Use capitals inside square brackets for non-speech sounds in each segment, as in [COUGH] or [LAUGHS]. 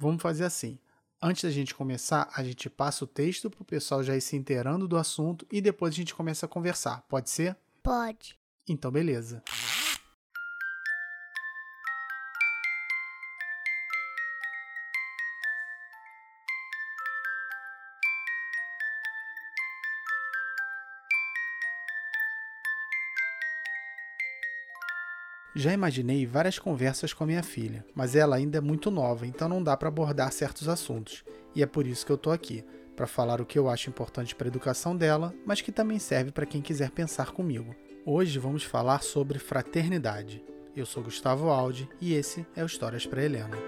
Vamos fazer assim. Antes da gente começar, a gente passa o texto para o pessoal já ir se inteirando do assunto e depois a gente começa a conversar. Pode ser? Pode. Então, beleza. Já imaginei várias conversas com a minha filha, mas ela ainda é muito nova, então não dá para abordar certos assuntos. E é por isso que eu tô aqui, para falar o que eu acho importante para a educação dela, mas que também serve para quem quiser pensar comigo. Hoje vamos falar sobre fraternidade. Eu sou Gustavo Aldi e esse é o Histórias para Helena.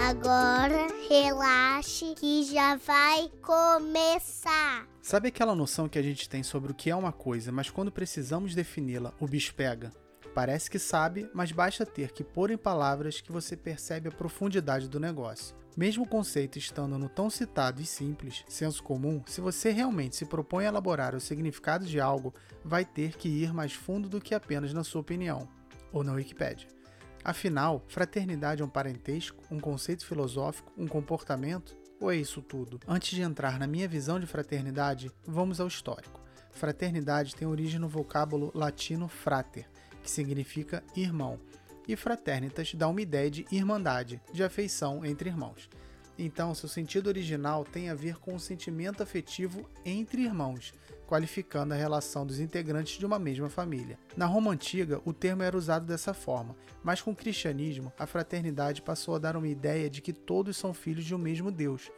Agora relaxe que já vai começar. Sabe aquela noção que a gente tem sobre o que é uma coisa, mas quando precisamos defini-la, o bicho pega? Parece que sabe, mas basta ter que pôr em palavras que você percebe a profundidade do negócio. Mesmo o conceito estando no tão citado e simples, senso comum, se você realmente se propõe a elaborar o significado de algo, vai ter que ir mais fundo do que apenas na sua opinião, ou na Wikipédia. Afinal, fraternidade é um parentesco, um conceito filosófico, um comportamento? Ou é isso tudo? Antes de entrar na minha visão de fraternidade, vamos ao histórico. Fraternidade tem origem no vocábulo latino frater, que significa irmão, e fraternitas dá uma ideia de irmandade, de afeição entre irmãos. Então, seu sentido original tem a ver com o sentimento afetivo entre irmãos, qualificando a relação dos integrantes de uma mesma família. Na Roma antiga, o termo era usado dessa forma, mas com o cristianismo, a fraternidade passou a dar uma ideia de que todos são filhos de um mesmo Deus,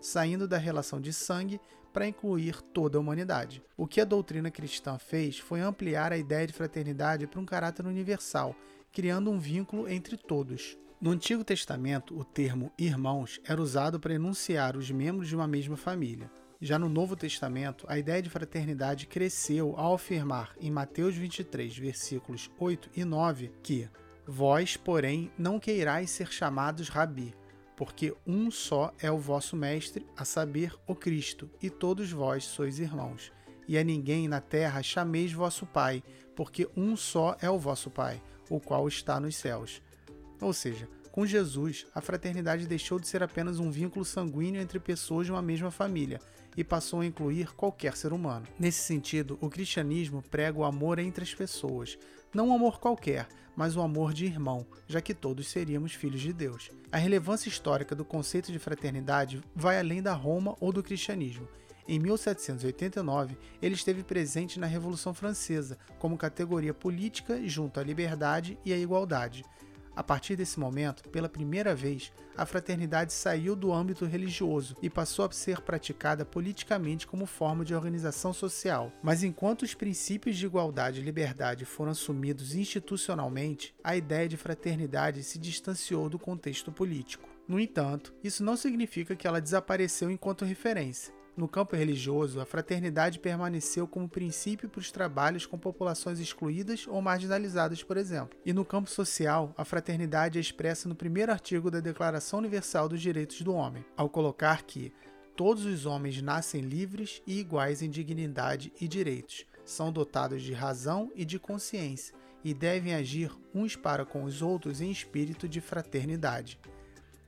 saindo da relação de sangue para incluir toda a humanidade. O que a doutrina cristã fez foi ampliar a ideia de fraternidade para um caráter universal, criando um vínculo entre todos. No Antigo Testamento, o termo irmãos era usado para enunciar os membros de uma mesma família. Já no Novo Testamento, a ideia de fraternidade cresceu ao afirmar em Mateus 23, versículos 8 e 9, que Vós, porém, não queirais ser chamados rabi, porque um só é o vosso mestre, a saber, o Cristo, e todos vós sois irmãos. E a ninguém na terra chameis vosso Pai, porque um só é o vosso Pai, o qual está nos céus. Ou seja, com Jesus, a fraternidade deixou de ser apenas um vínculo sanguíneo entre pessoas de uma mesma família e passou a incluir qualquer ser humano. Nesse sentido, o cristianismo prega o amor entre as pessoas, não um amor qualquer, mas o um amor de irmão, já que todos seríamos filhos de Deus. A relevância histórica do conceito de fraternidade vai além da Roma ou do cristianismo. Em 1789, ele esteve presente na Revolução Francesa como categoria política junto à liberdade e à igualdade. A partir desse momento, pela primeira vez, a fraternidade saiu do âmbito religioso e passou a ser praticada politicamente como forma de organização social. Mas enquanto os princípios de igualdade e liberdade foram assumidos institucionalmente, a ideia de fraternidade se distanciou do contexto político. No entanto, isso não significa que ela desapareceu enquanto referência. No campo religioso, a fraternidade permaneceu como princípio para os trabalhos com populações excluídas ou marginalizadas, por exemplo. E no campo social, a fraternidade é expressa no primeiro artigo da Declaração Universal dos Direitos do Homem, ao colocar que todos os homens nascem livres e iguais em dignidade e direitos, são dotados de razão e de consciência e devem agir uns para com os outros em espírito de fraternidade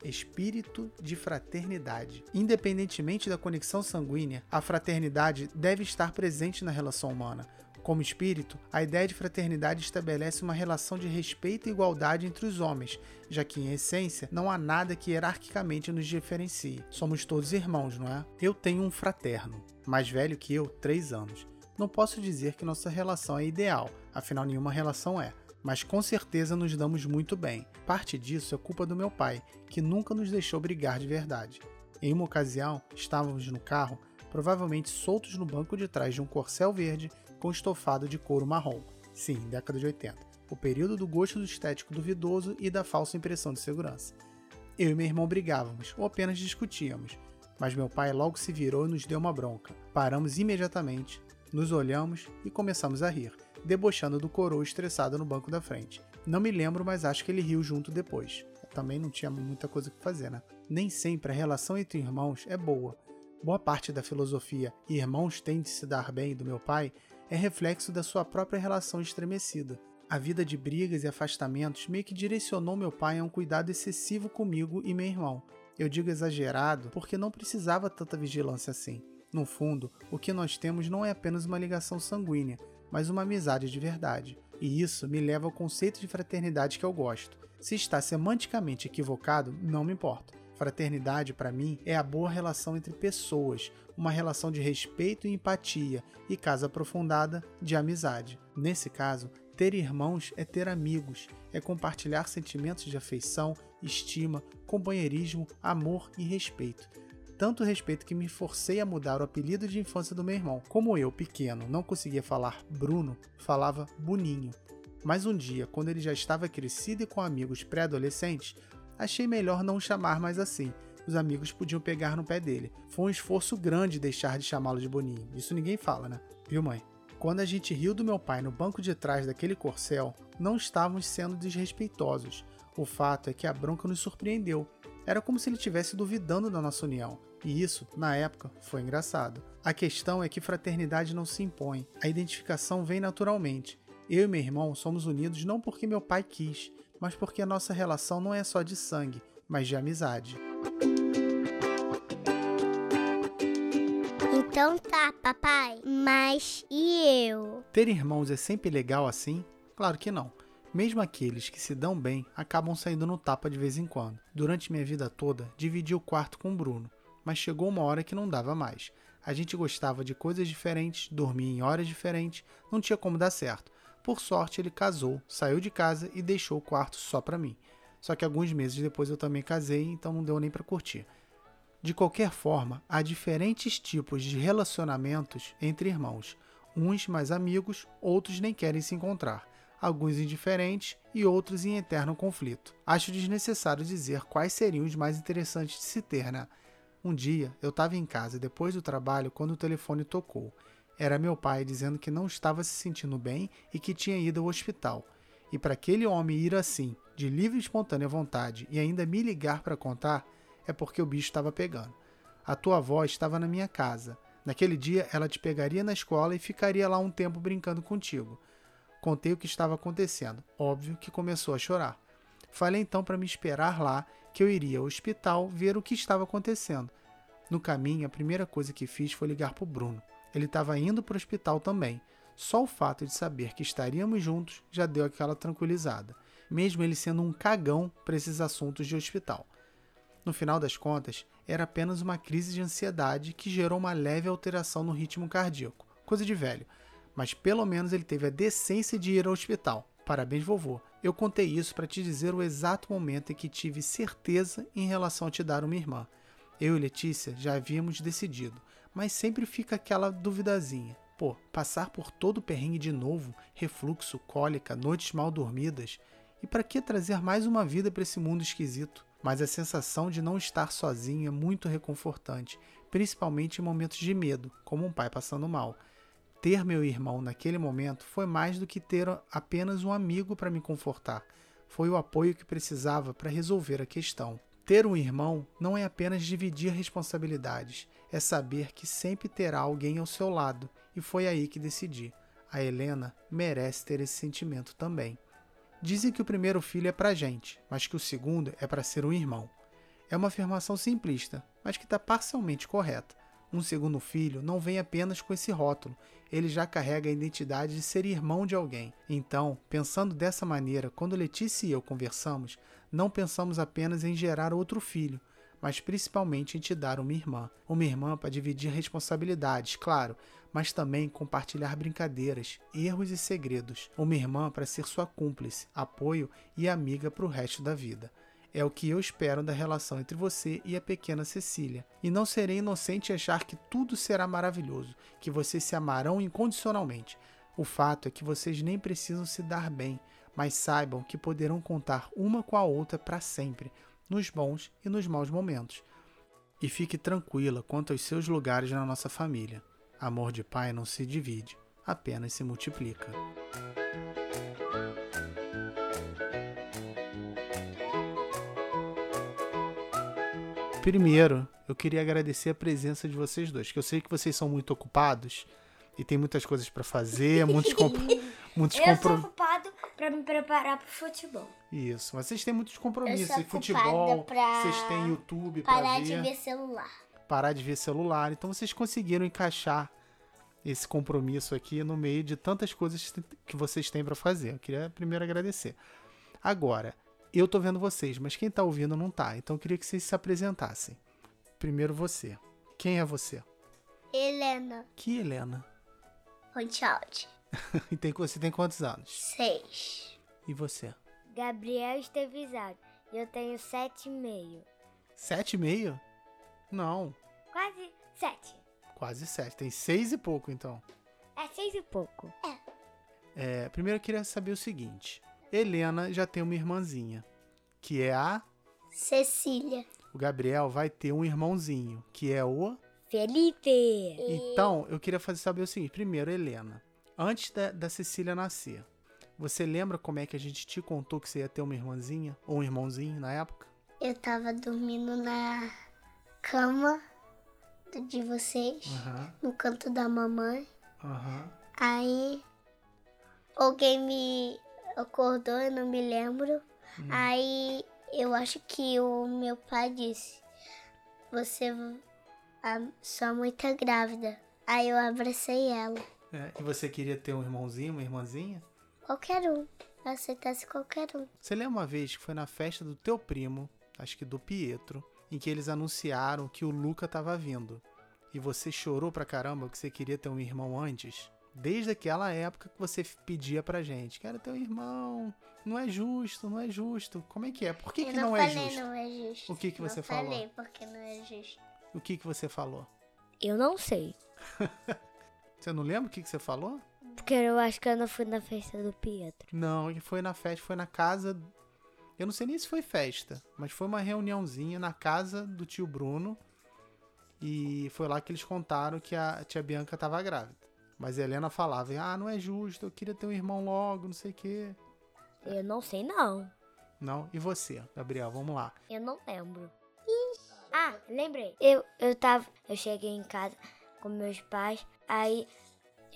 espírito de fraternidade. Independentemente da conexão sanguínea, a fraternidade deve estar presente na relação humana. Como espírito, a ideia de fraternidade estabelece uma relação de respeito e igualdade entre os homens, já que, em essência, não há nada que hierarquicamente nos diferencie. Somos todos irmãos, não é? Eu tenho um fraterno, mais velho que eu, três anos. Não posso dizer que nossa relação é ideal, afinal, nenhuma relação é mas com certeza nos damos muito bem. Parte disso é culpa do meu pai, que nunca nos deixou brigar de verdade. Em uma ocasião, estávamos no carro, provavelmente soltos no banco de trás de um corcel verde com estofado de couro marrom. Sim, década de 80. O período do gosto do estético duvidoso e da falsa impressão de segurança. Eu e meu irmão brigávamos, ou apenas discutíamos, mas meu pai logo se virou e nos deu uma bronca. Paramos imediatamente, nos olhamos e começamos a rir debochando do coroa estressado no banco da frente. Não me lembro, mas acho que ele riu junto depois. Também não tinha muita coisa que fazer, né? Nem sempre a relação entre irmãos é boa. Boa parte da filosofia irmãos têm de se dar bem do meu pai é reflexo da sua própria relação estremecida. A vida de brigas e afastamentos meio que direcionou meu pai a um cuidado excessivo comigo e meu irmão. Eu digo exagerado porque não precisava tanta vigilância assim. No fundo, o que nós temos não é apenas uma ligação sanguínea, mas uma amizade de verdade. E isso me leva ao conceito de fraternidade que eu gosto. Se está semanticamente equivocado, não me importa. Fraternidade, para mim, é a boa relação entre pessoas, uma relação de respeito e empatia, e, caso aprofundada, de amizade. Nesse caso, ter irmãos é ter amigos, é compartilhar sentimentos de afeição, estima, companheirismo, amor e respeito. Tanto respeito que me forcei a mudar o apelido de infância do meu irmão. Como eu, pequeno, não conseguia falar Bruno, falava Boninho. Mas um dia, quando ele já estava crescido e com amigos pré-adolescentes, achei melhor não chamar mais assim. Os amigos podiam pegar no pé dele. Foi um esforço grande deixar de chamá-lo de Boninho. Isso ninguém fala, né? Viu, mãe? Quando a gente riu do meu pai no banco de trás daquele corcel, não estávamos sendo desrespeitosos. O fato é que a bronca nos surpreendeu. Era como se ele estivesse duvidando da nossa união. E isso, na época, foi engraçado. A questão é que fraternidade não se impõe, a identificação vem naturalmente. Eu e meu irmão somos unidos não porque meu pai quis, mas porque a nossa relação não é só de sangue, mas de amizade. Então tá, papai. Mas e eu? Ter irmãos é sempre legal assim? Claro que não. Mesmo aqueles que se dão bem acabam saindo no tapa de vez em quando. Durante minha vida toda, dividi o quarto com o Bruno, mas chegou uma hora que não dava mais. A gente gostava de coisas diferentes, dormia em horas diferentes, não tinha como dar certo. Por sorte, ele casou, saiu de casa e deixou o quarto só para mim. Só que alguns meses depois eu também casei, então não deu nem para curtir. De qualquer forma, há diferentes tipos de relacionamentos entre irmãos. Uns mais amigos, outros nem querem se encontrar alguns indiferentes e outros em eterno conflito. Acho desnecessário dizer quais seriam os mais interessantes de se ter, né? Um dia eu estava em casa depois do trabalho quando o telefone tocou. Era meu pai dizendo que não estava se sentindo bem e que tinha ido ao hospital. E para aquele homem ir assim, de livre e espontânea vontade, e ainda me ligar para contar, é porque o bicho estava pegando. A tua avó estava na minha casa. Naquele dia ela te pegaria na escola e ficaria lá um tempo brincando contigo. Contei o que estava acontecendo. Óbvio que começou a chorar. Falei então para me esperar lá, que eu iria ao hospital ver o que estava acontecendo. No caminho, a primeira coisa que fiz foi ligar para o Bruno. Ele estava indo para o hospital também. Só o fato de saber que estaríamos juntos já deu aquela tranquilizada, mesmo ele sendo um cagão para esses assuntos de hospital. No final das contas, era apenas uma crise de ansiedade que gerou uma leve alteração no ritmo cardíaco, coisa de velho mas pelo menos ele teve a decência de ir ao hospital. Parabéns, vovô. Eu contei isso para te dizer o exato momento em que tive certeza em relação a te dar uma irmã. Eu e Letícia já havíamos decidido, mas sempre fica aquela duvidazinha. Pô, passar por todo o perrengue de novo, refluxo, cólica, noites mal dormidas. E para que trazer mais uma vida para esse mundo esquisito? Mas a sensação de não estar sozinho é muito reconfortante, principalmente em momentos de medo, como um pai passando mal ter meu irmão naquele momento foi mais do que ter apenas um amigo para me confortar. Foi o apoio que precisava para resolver a questão. Ter um irmão não é apenas dividir responsabilidades, é saber que sempre terá alguém ao seu lado, e foi aí que decidi. A Helena merece ter esse sentimento também. Dizem que o primeiro filho é para gente, mas que o segundo é para ser um irmão. É uma afirmação simplista, mas que está parcialmente correta. Um segundo filho não vem apenas com esse rótulo, ele já carrega a identidade de ser irmão de alguém. Então, pensando dessa maneira, quando Letícia e eu conversamos, não pensamos apenas em gerar outro filho, mas principalmente em te dar uma irmã. Uma irmã para dividir responsabilidades, claro, mas também compartilhar brincadeiras, erros e segredos. Uma irmã para ser sua cúmplice, apoio e amiga para o resto da vida. É o que eu espero da relação entre você e a pequena Cecília. E não serei inocente em achar que tudo será maravilhoso, que vocês se amarão incondicionalmente. O fato é que vocês nem precisam se dar bem, mas saibam que poderão contar uma com a outra para sempre, nos bons e nos maus momentos. E fique tranquila quanto aos seus lugares na nossa família. Amor de pai não se divide, apenas se multiplica. Primeiro, eu queria agradecer a presença de vocês dois, que eu sei que vocês são muito ocupados e tem muitas coisas para fazer, muitos, [LAUGHS] comp muitos Eu sou ocupado pra me preparar pro futebol. Isso. Vocês têm muitos compromissos. Eu sou E futebol, pra vocês têm YouTube pra Parar ver. de ver celular. parar de ver celular. Então vocês conseguiram encaixar esse compromisso aqui no meio de tantas coisas que vocês têm para fazer. Eu queria primeiro agradecer. Agora, eu tô vendo vocês, mas quem tá ouvindo não tá. Então eu queria que vocês se apresentassem. Primeiro você. Quem é você? Helena Que Helena? Ronchald. [LAUGHS] E tem, você tem quantos anos? Seis. E você? Gabriel Estevizado. Eu tenho sete e meio. Sete e meio? Não, Quase sete. quase sete. Tem seis e pouco, então. É seis e pouco. É, primeiro eu queria saber o seguinte. Helena já tem uma irmãzinha, que é a Cecília. O Gabriel vai ter um irmãozinho, que é o. Felipe! Então, eu queria fazer saber o seguinte: primeiro, Helena, antes da, da Cecília nascer, você lembra como é que a gente te contou que você ia ter uma irmãzinha ou um irmãozinho na época? Eu tava dormindo na cama de vocês, Aham, no canto da mamãe. aham. Aí alguém me acordou, eu não me lembro. Aí eu acho que o meu pai disse: Você, a sua mãe tá grávida. Aí eu abracei ela. É, e você queria ter um irmãozinho, uma irmãzinha? Qualquer um. Aceitasse qualquer um. Você lembra uma vez que foi na festa do teu primo, acho que do Pietro, em que eles anunciaram que o Luca tava vindo. E você chorou pra caramba que você queria ter um irmão antes? Desde aquela época que você pedia pra gente, quero ter um irmão, não é justo, não é justo. Como é que é? Por que, eu que não, não, é justo? não é justo. O que que Não você falou? falei porque não é justo. O que, que você falou? Eu não sei. [LAUGHS] Você não lembra o que, que você falou? Porque eu acho que eu não fui na festa do Pietro. Não, que foi na festa, foi na casa. Eu não sei nem se foi festa, mas foi uma reuniãozinha na casa do tio Bruno. E foi lá que eles contaram que a tia Bianca tava grávida. Mas a Helena falava: Ah, não é justo, eu queria ter um irmão logo, não sei o quê. Eu não sei, não. Não, e você, Gabriel, vamos lá. Eu não lembro. Ah, lembrei. Eu, eu tava. Eu cheguei em casa com meus pais. Aí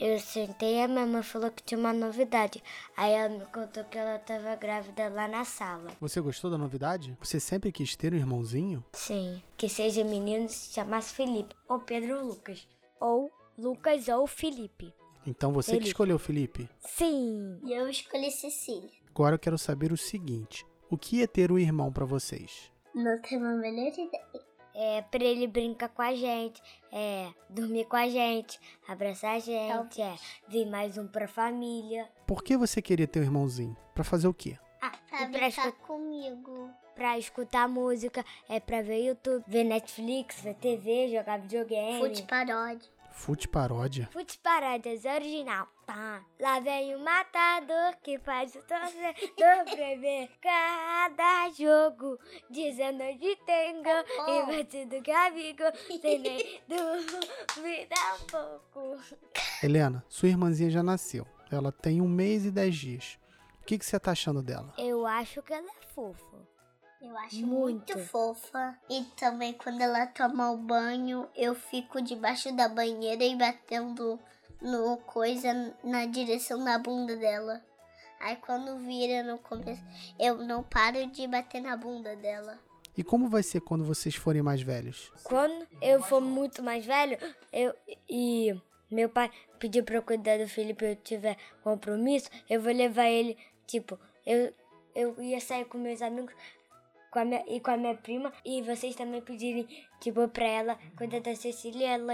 eu sentei e a minha mãe falou que tinha uma novidade. Aí ela me contou que ela tava grávida lá na sala. Você gostou da novidade? Você sempre quis ter um irmãozinho? Sim. Que seja menino e se chamasse Felipe. Ou Pedro ou Lucas. Ou Lucas ou Felipe. Então você que Felipe. escolheu, Felipe. Sim. E eu escolhi Cecília. Agora eu quero saber o seguinte: o que é ter um irmão pra vocês? Não tenho a melhor ideia. É pra ele brincar com a gente, é dormir com a gente, abraçar a gente, é vir mais um pra família. Por que você queria ter um irmãozinho? Pra fazer o quê? Ah, Pra e pra, brincar escu- comigo. pra escutar música, é pra ver YouTube, ver Netflix, ver TV, jogar videogame. Fute paródia. Fute paródia? Fute Paródias original. Tá. Lá vem o matador que faz o torcedor [LAUGHS] prever cada jogo. Dizendo de tengo e batido Gabigo. Sem nem [LAUGHS] duvidar um pouco. Helena, sua irmãzinha já nasceu. Ela tem um mês e dez dias. O que, que você tá achando dela? Eu acho que ela é fofa. Eu acho Muito. muito. fofa. E também quando ela toma o banho, eu fico debaixo da banheira e batendo no coisa na direção da bunda dela. Aí quando vira no começo, eu não paro de bater na bunda dela. E como vai ser quando vocês forem mais velhos? Quando eu for muito mais velho, eu e meu pai pediu pra eu cuidar do Felipe e eu tiver compromisso, eu vou levar ele, tipo, eu, eu ia sair com meus amigos com a minha, e com a minha prima e vocês também pedirem, tipo, pra ela cuidar da Cecília e ela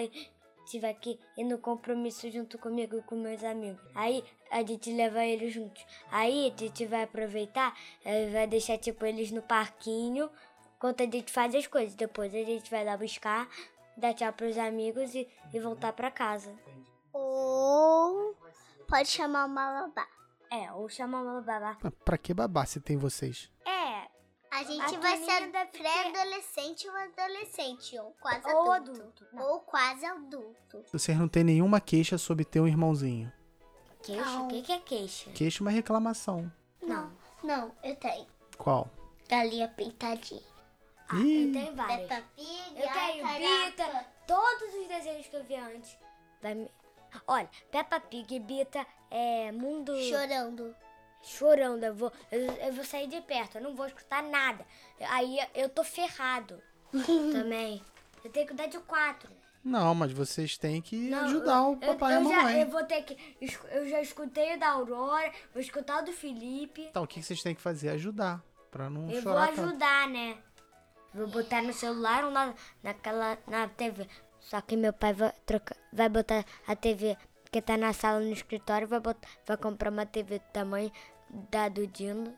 tiver aqui e no compromisso junto comigo e com meus amigos. Aí a gente leva eles juntos. Aí a gente vai aproveitar, eh, vai deixar, tipo, eles no parquinho enquanto a gente faz as coisas. Depois a gente vai lá buscar, dar tchau pros amigos e, e voltar pra casa. Ou pode chamar uma babá. É, ou chamar uma babá. Pra que babá se tem vocês? É, A gente A vai ser pré-adolescente ou adolescente, ou quase Ou adulto. adulto. Ou quase adulto. Vocês não têm nenhuma queixa sobre ter um irmãozinho. queixa? O que, que é queixa? Queixa é uma reclamação. Não. Não, eu tenho. Qual? Galinha pintadinha. Ah, Ih. eu tenho várias. Peppa Pig, Eu tenho Bita, todos os desenhos que eu vi antes. Olha, Peppa Pig, Bita, é Mundo... Chorando. Chorando. Eu vou, eu, eu vou sair de perto, eu não vou escutar nada. Aí eu tô ferrado [LAUGHS] também. Eu tenho que cuidar de quatro. Não, mas vocês têm que Não, ajudar o eu- papai eu, e a já, mamãe. Eu vou ter que. Eu já escutei o da Aurora, vou escutar o do Felipe. Então, o que vocês têm que fazer? Ajudar. Pra não Eu vou chorar tanto. ajudar, né? Vou botar no celular ou na, naquela, na TV. Só que meu pai vai, trocar, vai botar a TV que tá na sala no escritório, vai, botar, vai comprar uma TV do tamanho da do Dino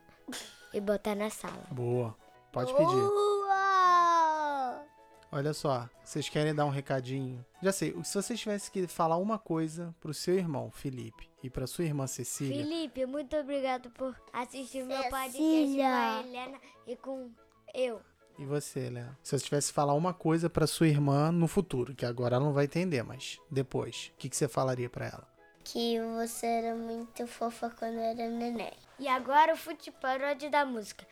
e botar na sala. Boa. Pode pedir. Uau! Olha só, vocês querem dar um recadinho? Já sei, se vocês tivessem que falar uma coisa pro seu irmão, Felipe, e pra sua irmã Cecília, Felipe, muito obrigado por assistir meu podcast com Cecília. a Helena e com eu. e você, Léo? Se você tivesse que falar uma coisa pra sua irmã no futuro, que agora ela não vai entender, mas depois, o que, que você falaria pra ela? Que você era muito fofa quando era neném. E agora o fute paródia da música.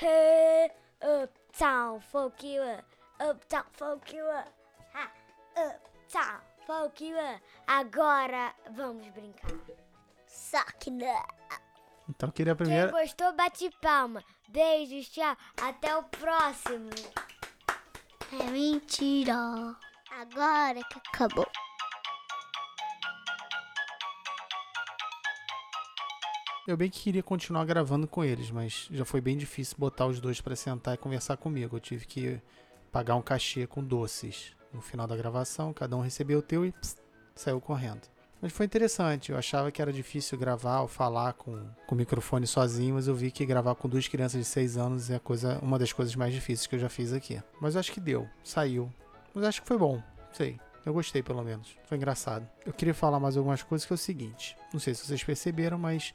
Hey, uptown, folk you up. Uptown, folk you up. Ha, uptown, folk you up. Agora vamos brincar. Só que não. Então, queria Quem primeiro. gostou, bate palma. Beijos, tchau. Até o próximo. É mentira. Agora que acabou. Eu bem que queria continuar gravando com eles, mas já foi bem difícil botar os dois pra sentar e conversar comigo. Eu tive que pagar um cachê com doces no final da gravação. Cada um recebeu o teu e pss, saiu correndo. Mas foi interessante. Eu achava que era difícil gravar ou falar com, com o microfone sozinho, mas eu vi que gravar com duas crianças de seis anos é coisa, uma das coisas mais difíceis que eu já fiz aqui. Mas eu acho que deu, saiu. Mas acho que foi bom, sei. Eu gostei pelo menos. Foi engraçado. Eu queria falar mais algumas coisas que é o seguinte. Não sei se vocês perceberam, mas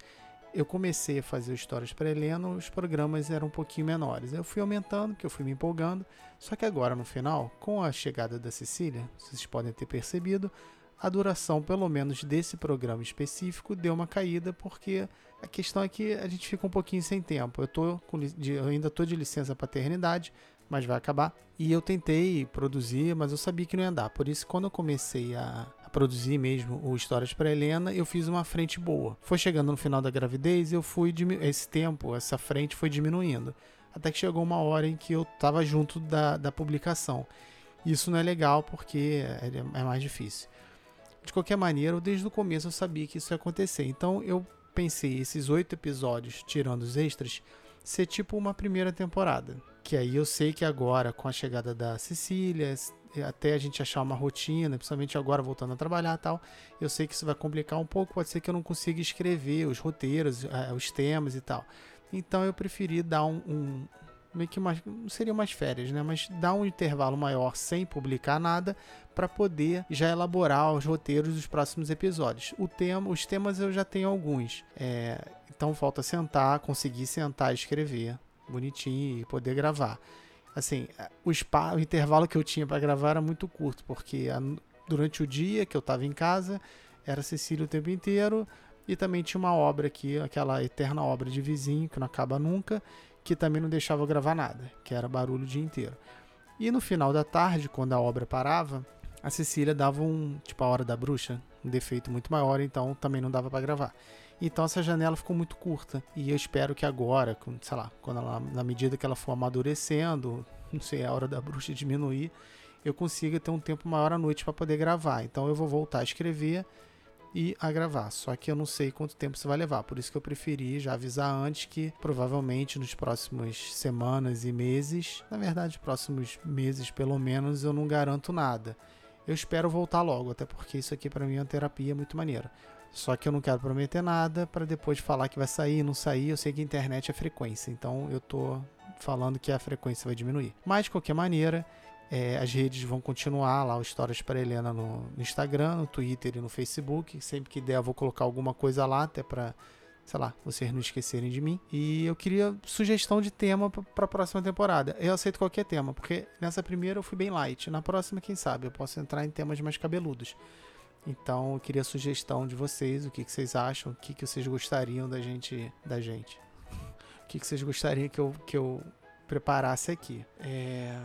eu comecei a fazer histórias para Helena, os programas eram um pouquinho menores. Eu fui aumentando, porque eu fui me empolgando. Só que agora, no final, com a chegada da Cecília, vocês podem ter percebido, a duração, pelo menos desse programa específico, deu uma caída, porque a questão é que a gente fica um pouquinho sem tempo. Eu, tô com eu ainda estou de licença paternidade, mas vai acabar. E eu tentei produzir, mas eu sabia que não ia dar. Por isso, quando eu comecei a produzir mesmo o Histórias para Helena, eu fiz uma frente boa. Foi chegando no final da gravidez, eu fui esse tempo, essa frente foi diminuindo. Até que chegou uma hora em que eu estava junto da, da publicação. Isso não é legal porque é, é mais difícil. De qualquer maneira, desde o começo eu sabia que isso ia acontecer. Então eu pensei esses oito episódios, tirando os extras, ser tipo uma primeira temporada. Que aí eu sei que agora, com a chegada da Cecília, até a gente achar uma rotina, principalmente agora voltando a trabalhar tal, eu sei que isso vai complicar um pouco, pode ser que eu não consiga escrever os roteiros, eh, os temas e tal. Então eu preferi dar um, um meio que mais, não seria umas férias, né? Mas dar um intervalo maior sem publicar nada para poder já elaborar os roteiros dos próximos episódios. O tema, os temas eu já tenho alguns, é, então falta sentar, conseguir sentar e escrever bonitinho e poder gravar. Assim, o, spa, o intervalo que eu tinha para gravar era muito curto, porque a, durante o dia que eu estava em casa era Cecília o tempo inteiro e também tinha uma obra aqui, aquela eterna obra de vizinho que não acaba nunca, que também não deixava eu gravar nada, que era barulho o dia inteiro. E no final da tarde, quando a obra parava, a Cecília dava um, tipo a hora da bruxa, um defeito muito maior, então também não dava para gravar. Então essa janela ficou muito curta e eu espero que agora, sei lá, quando ela, na medida que ela for amadurecendo, não sei, a hora da bruxa diminuir, eu consiga ter um tempo maior à noite para poder gravar. Então eu vou voltar a escrever e a gravar. Só que eu não sei quanto tempo isso vai levar. Por isso que eu preferi já avisar antes que provavelmente nos próximos semanas e meses, na verdade, próximos meses pelo menos, eu não garanto nada. Eu espero voltar logo, até porque isso aqui para mim é uma terapia muito maneira. Só que eu não quero prometer nada para depois falar que vai sair, não sair. Eu sei que a internet é frequência, então eu tô falando que a frequência vai diminuir. Mas de qualquer maneira, é, as redes vão continuar lá, o Histórias para Helena no, no Instagram, no Twitter e no Facebook. Sempre que der, eu vou colocar alguma coisa lá, até para, sei lá, vocês não esquecerem de mim. E eu queria sugestão de tema para a próxima temporada. Eu aceito qualquer tema, porque nessa primeira eu fui bem light. Na próxima, quem sabe, eu posso entrar em temas mais cabeludos. Então eu queria sugestão de vocês, o que, que vocês acham, o que, que vocês gostariam da gente. Da gente. O que, que vocês gostariam que eu, que eu preparasse aqui. É.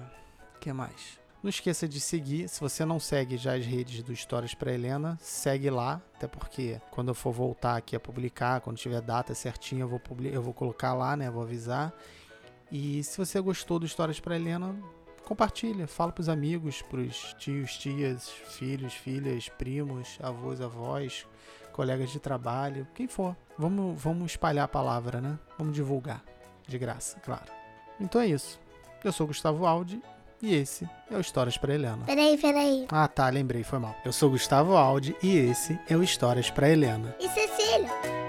O que mais? Não esqueça de seguir. Se você não segue já as redes do Histórias para Helena, segue lá. Até porque quando eu for voltar aqui a publicar, quando tiver data certinha, eu vou, eu vou colocar lá, né? Vou avisar. E se você gostou do Histórias para Helena, compartilha, fala pros amigos, pros tios, tias, filhos, filhas, primos, avós, avós, colegas de trabalho, quem for. Vamos, vamos espalhar a palavra, né? Vamos divulgar. De graça, claro. Então é isso. Eu sou Gustavo Aldi e esse é o Histórias para Helena. Peraí, peraí. Ah, tá, lembrei, foi mal. Eu sou Gustavo Aldi e esse é o Histórias para Helena. E Cecília?